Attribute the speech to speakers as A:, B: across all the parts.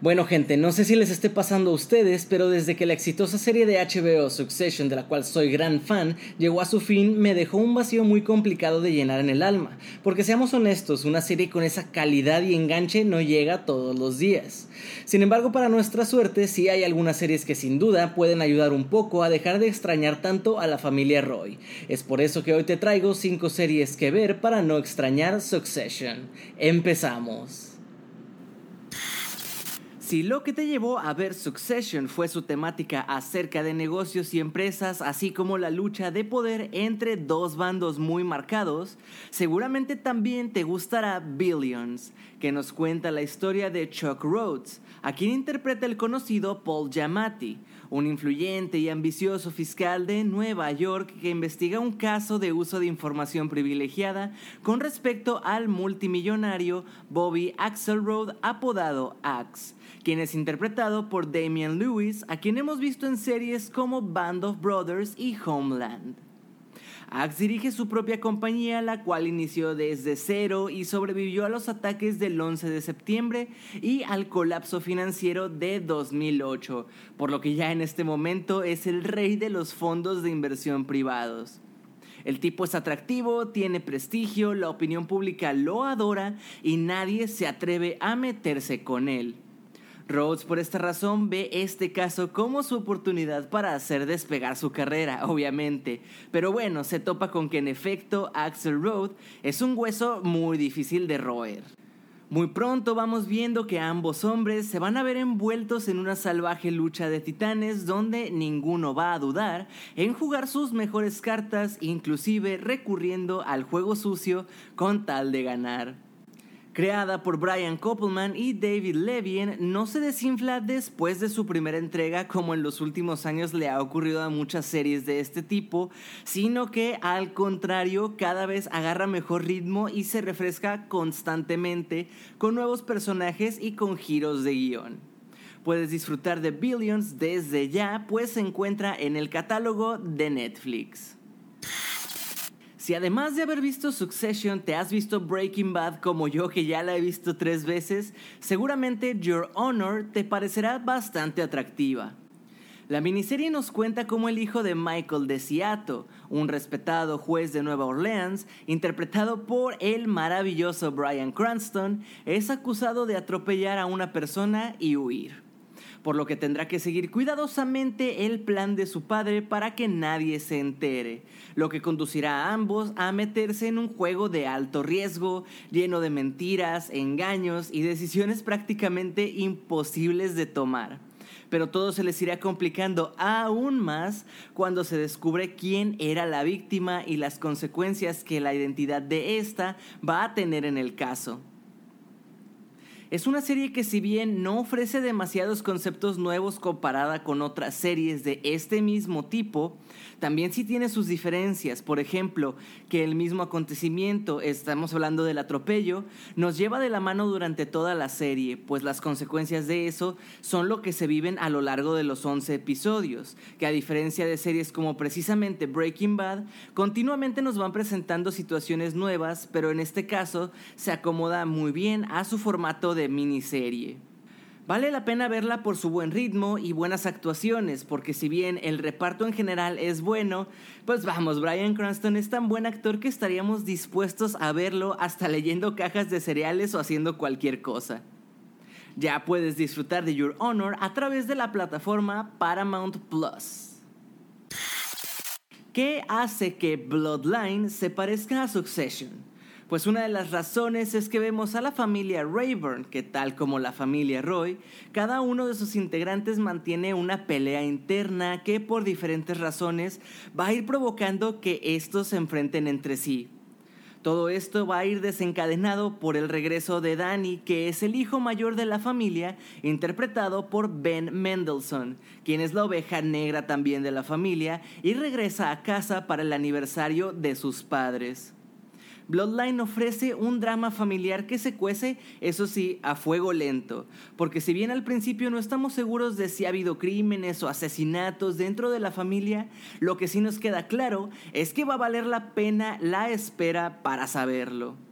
A: Bueno gente, no sé si les esté pasando a ustedes, pero desde que la exitosa serie de HBO Succession, de la cual soy gran fan, llegó a su fin, me dejó un vacío muy complicado de llenar en el alma. Porque seamos honestos, una serie con esa calidad y enganche no llega todos los días. Sin embargo, para nuestra suerte, sí hay algunas series que sin duda pueden ayudar un poco a dejar de extrañar tanto a la familia Roy. Es por eso que hoy te traigo 5 series que ver para no extrañar Succession. Empezamos. Si lo que te llevó a ver Succession fue su temática acerca de negocios y empresas, así como la lucha de poder entre dos bandos muy marcados, seguramente también te gustará Billions, que nos cuenta la historia de Chuck Rhodes, a quien interpreta el conocido Paul Giamatti, un influyente y ambicioso fiscal de Nueva York que investiga un caso de uso de información privilegiada con respecto al multimillonario Bobby Axelrod apodado Axe quien es interpretado por Damian Lewis, a quien hemos visto en series como Band of Brothers y Homeland. Axe dirige su propia compañía, la cual inició desde cero y sobrevivió a los ataques del 11 de septiembre y al colapso financiero de 2008, por lo que ya en este momento es el rey de los fondos de inversión privados. El tipo es atractivo, tiene prestigio, la opinión pública lo adora y nadie se atreve a meterse con él. Rhodes por esta razón ve este caso como su oportunidad para hacer despegar su carrera, obviamente. Pero bueno, se topa con que en efecto Axel Rhodes es un hueso muy difícil de roer. Muy pronto vamos viendo que ambos hombres se van a ver envueltos en una salvaje lucha de titanes donde ninguno va a dudar en jugar sus mejores cartas, inclusive recurriendo al juego sucio con tal de ganar creada por Brian Koppelman y David Levien, no se desinfla después de su primera entrega como en los últimos años le ha ocurrido a muchas series de este tipo, sino que al contrario cada vez agarra mejor ritmo y se refresca constantemente con nuevos personajes y con giros de guion. Puedes disfrutar de Billions desde ya, pues se encuentra en el catálogo de Netflix. Si además de haber visto Succession te has visto Breaking Bad como yo que ya la he visto tres veces, seguramente Your Honor te parecerá bastante atractiva. La miniserie nos cuenta cómo el hijo de Michael de Seattle, un respetado juez de Nueva Orleans, interpretado por el maravilloso Brian Cranston, es acusado de atropellar a una persona y huir por lo que tendrá que seguir cuidadosamente el plan de su padre para que nadie se entere, lo que conducirá a ambos a meterse en un juego de alto riesgo, lleno de mentiras, engaños y decisiones prácticamente imposibles de tomar. Pero todo se les irá complicando aún más cuando se descubre quién era la víctima y las consecuencias que la identidad de esta va a tener en el caso. Es una serie que si bien no ofrece demasiados conceptos nuevos comparada con otras series de este mismo tipo, también sí tiene sus diferencias. Por ejemplo, que el mismo acontecimiento, estamos hablando del atropello, nos lleva de la mano durante toda la serie, pues las consecuencias de eso son lo que se viven a lo largo de los 11 episodios, que a diferencia de series como precisamente Breaking Bad, continuamente nos van presentando situaciones nuevas, pero en este caso se acomoda muy bien a su formato de miniserie. Vale la pena verla por su buen ritmo y buenas actuaciones, porque si bien el reparto en general es bueno, pues vamos, Brian Cranston es tan buen actor que estaríamos dispuestos a verlo hasta leyendo cajas de cereales o haciendo cualquier cosa. Ya puedes disfrutar de Your Honor a través de la plataforma Paramount Plus. ¿Qué hace que Bloodline se parezca a Succession? Pues una de las razones es que vemos a la familia Rayburn, que tal como la familia Roy, cada uno de sus integrantes mantiene una pelea interna que por diferentes razones va a ir provocando que estos se enfrenten entre sí. Todo esto va a ir desencadenado por el regreso de Danny, que es el hijo mayor de la familia, interpretado por Ben Mendelssohn, quien es la oveja negra también de la familia y regresa a casa para el aniversario de sus padres. Bloodline ofrece un drama familiar que se cuece, eso sí, a fuego lento, porque si bien al principio no estamos seguros de si ha habido crímenes o asesinatos dentro de la familia, lo que sí nos queda claro es que va a valer la pena la espera para saberlo.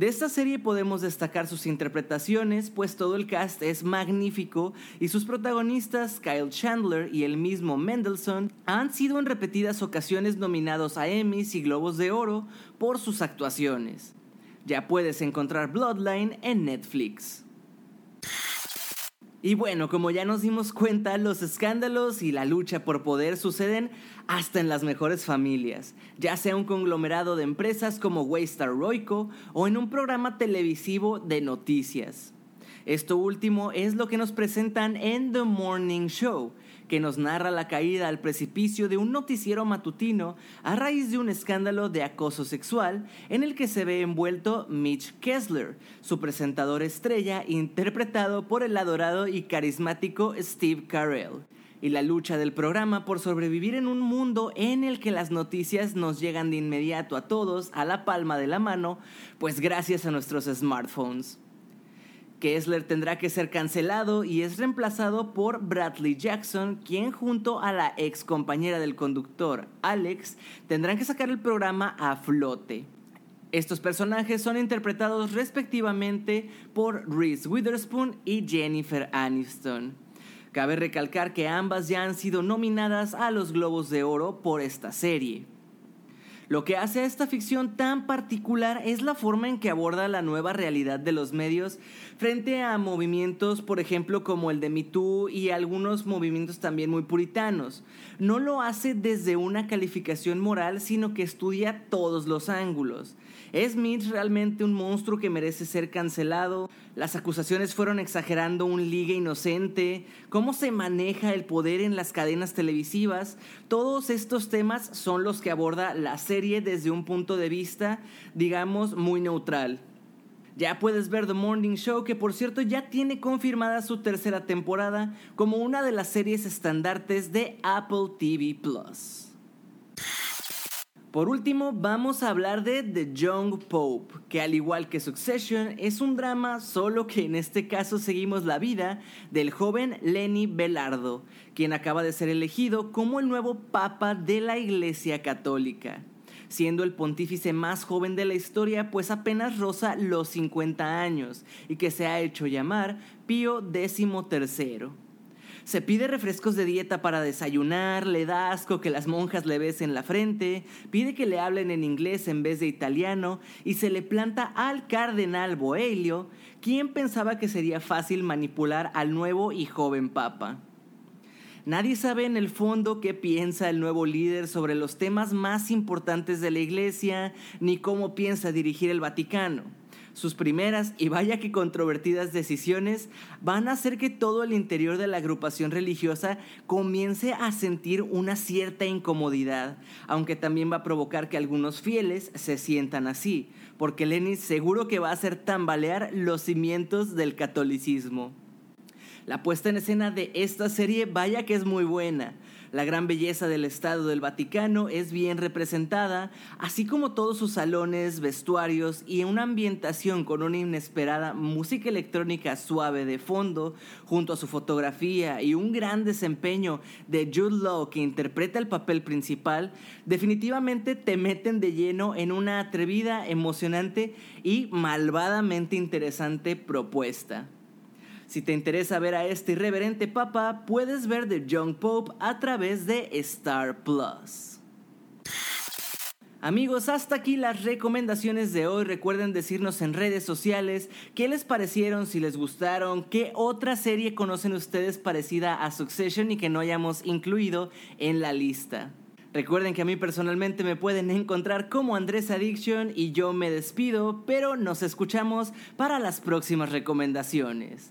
A: De esta serie podemos destacar sus interpretaciones, pues todo el cast es magnífico y sus protagonistas, Kyle Chandler y el mismo Mendelssohn, han sido en repetidas ocasiones nominados a Emmys y Globos de Oro por sus actuaciones. Ya puedes encontrar Bloodline en Netflix. Y bueno, como ya nos dimos cuenta, los escándalos y la lucha por poder suceden hasta en las mejores familias, ya sea un conglomerado de empresas como Waystar Royco o en un programa televisivo de noticias. Esto último es lo que nos presentan en The Morning Show, que nos narra la caída al precipicio de un noticiero matutino a raíz de un escándalo de acoso sexual en el que se ve envuelto Mitch Kessler, su presentador estrella interpretado por el adorado y carismático Steve Carell y la lucha del programa por sobrevivir en un mundo en el que las noticias nos llegan de inmediato a todos a la palma de la mano, pues gracias a nuestros smartphones. Kessler tendrá que ser cancelado y es reemplazado por Bradley Jackson, quien junto a la ex compañera del conductor, Alex, tendrán que sacar el programa a flote. Estos personajes son interpretados respectivamente por Reese Witherspoon y Jennifer Aniston. Cabe recalcar que ambas ya han sido nominadas a los Globos de Oro por esta serie. Lo que hace a esta ficción tan particular es la forma en que aborda la nueva realidad de los medios frente a movimientos, por ejemplo, como el de Me Too y algunos movimientos también muy puritanos. No lo hace desde una calificación moral, sino que estudia todos los ángulos. ¿Es Mitch realmente un monstruo que merece ser cancelado? ¿Las acusaciones fueron exagerando un liga inocente? ¿Cómo se maneja el poder en las cadenas televisivas? Todos estos temas son los que aborda la serie desde un punto de vista, digamos, muy neutral. Ya puedes ver The Morning Show, que por cierto ya tiene confirmada su tercera temporada como una de las series estandartes de Apple TV Plus. Por último, vamos a hablar de The Young Pope, que al igual que Succession es un drama, solo que en este caso seguimos la vida del joven Lenny Belardo, quien acaba de ser elegido como el nuevo Papa de la Iglesia Católica, siendo el pontífice más joven de la historia, pues apenas roza los 50 años y que se ha hecho llamar Pío XIII. Se pide refrescos de dieta para desayunar, le da asco que las monjas le besen la frente, pide que le hablen en inglés en vez de italiano y se le planta al cardenal Boelio, quien pensaba que sería fácil manipular al nuevo y joven papa. Nadie sabe en el fondo qué piensa el nuevo líder sobre los temas más importantes de la iglesia, ni cómo piensa dirigir el Vaticano. Sus primeras y vaya que controvertidas decisiones van a hacer que todo el interior de la agrupación religiosa comience a sentir una cierta incomodidad, aunque también va a provocar que algunos fieles se sientan así, porque Lenin seguro que va a hacer tambalear los cimientos del catolicismo. La puesta en escena de esta serie vaya que es muy buena. La gran belleza del Estado del Vaticano es bien representada, así como todos sus salones, vestuarios y una ambientación con una inesperada música electrónica suave de fondo, junto a su fotografía y un gran desempeño de Jude Law que interpreta el papel principal, definitivamente te meten de lleno en una atrevida, emocionante y malvadamente interesante propuesta. Si te interesa ver a este irreverente papa, puedes ver The Young Pope a través de Star Plus. Amigos, hasta aquí las recomendaciones de hoy. Recuerden decirnos en redes sociales qué les parecieron, si les gustaron, qué otra serie conocen ustedes parecida a Succession y que no hayamos incluido en la lista. Recuerden que a mí personalmente me pueden encontrar como Andrés Addiction y yo me despido, pero nos escuchamos para las próximas recomendaciones.